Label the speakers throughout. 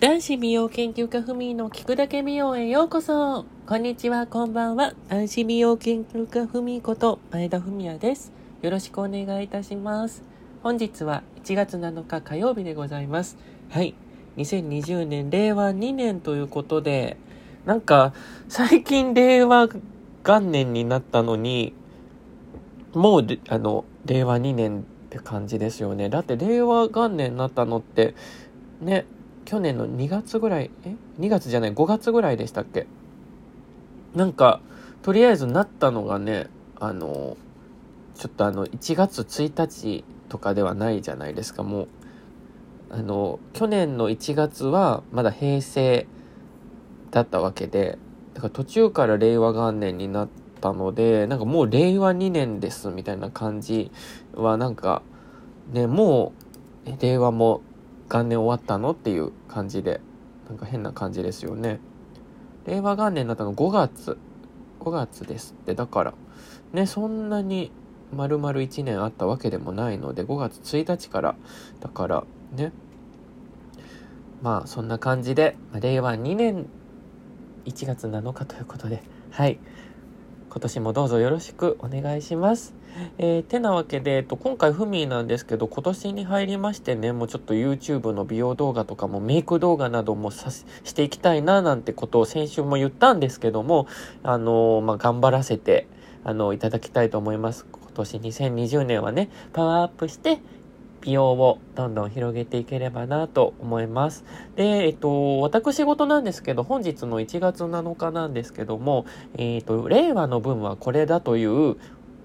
Speaker 1: 男子美容研究家ふみの聞くだけ美容へようこそ。こんにちは、こんばんは。男子美容研究家ふみこと前田文也です。よろしくお願いいたします。本日は1月7日火曜日でございます。はい。2020年、令和2年ということで、なんか、最近令和元年になったのに、もう、あの、令和2年って感じですよね。だって令和元年になったのって、ね、去年の2月ぐらい、え ?2 月じゃない、5月ぐらいでしたっけ？なんか、とりあえずなったのがね、あの、ちょっとあの、1月1日とかではないじゃないですか、もう。あの、去年の1月はまだ平成だったわけで、だから途中から令和元年になったので、なんかもう令和2年ですみたいな感じはなんか、ね、もう、令和も元年終わったのっていう感じで、なんか変な感じですよね。令和元年になったの5月。5月ですって。だから、ね、そんなに丸々1年あったわけでもないので、5月1日から、だから、ね。まあ、そんな感じで、令和2年1月7日ということで、はい。今年もどうぞよろしくお願いします。えー、てなわけで、えっと、今回フミーなんですけど、今年に入りましてね、もうちょっと YouTube の美容動画とかもメイク動画などもさしていきたいな、なんてことを先週も言ったんですけども、あのー、まあ、頑張らせて、あのー、いただきたいと思います。今年2020年はね、パワーアップして、美容をどんどん広げていければなと思います。で、えっと、私事なんですけど、本日の1月7日なんですけども、えっと、令和の分はこれだという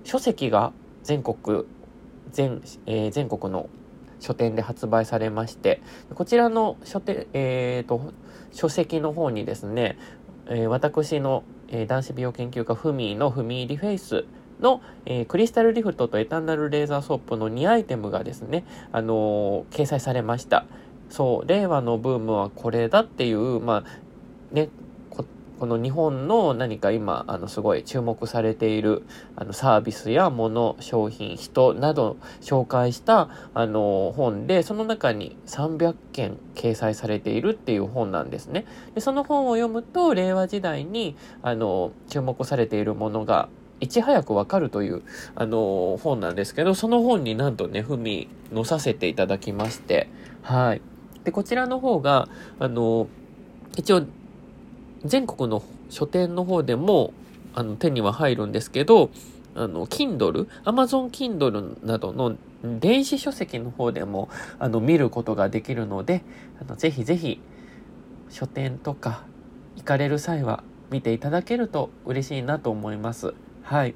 Speaker 1: 書籍が全国、全、えー、全国の書店で発売されまして、こちらの書店、えっ、ー、と、書籍の方にですね、えー、私の、えー、男子美容研究家フミーのフミーリフェイスの、えー、クリスタルリフトとエターナルレーザーソープの2アイテムがですね、あのー、掲載されました。そう、令和のブームはこれだっていう、まあ、ね、この日本の何か今、あの、すごい注目されている、あの、サービスや物、商品、人など紹介した、あの、本で、その中に300件掲載されているっていう本なんですね。で、その本を読むと、令和時代に、あの、注目されているものがいち早くわかるという、あのー、本なんですけど、その本になんとね、ふみ載させていただきまして、はい。で、こちらの方が、あのー、一応、全国の書店の方でも、あの、手には入るんですけど、あの、Kindle、Amazon Kindle などの電子書籍の方でも、あの、見ることができるので、あの、ぜひぜひ、書店とか行かれる際は見ていただけると嬉しいなと思います。はい。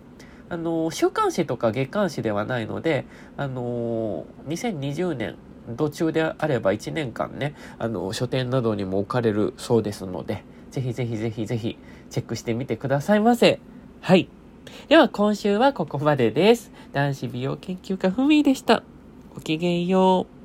Speaker 1: あの、週刊誌とか月刊誌ではないので、あの、2020年、途中であれば1年間ね、あの、書店などにも置かれるそうですので、ぜひぜひぜひぜひチェックしてみてくださいませ。はい。では今週はここまでです。男子美容研究家ふみでした。ごきげんよう。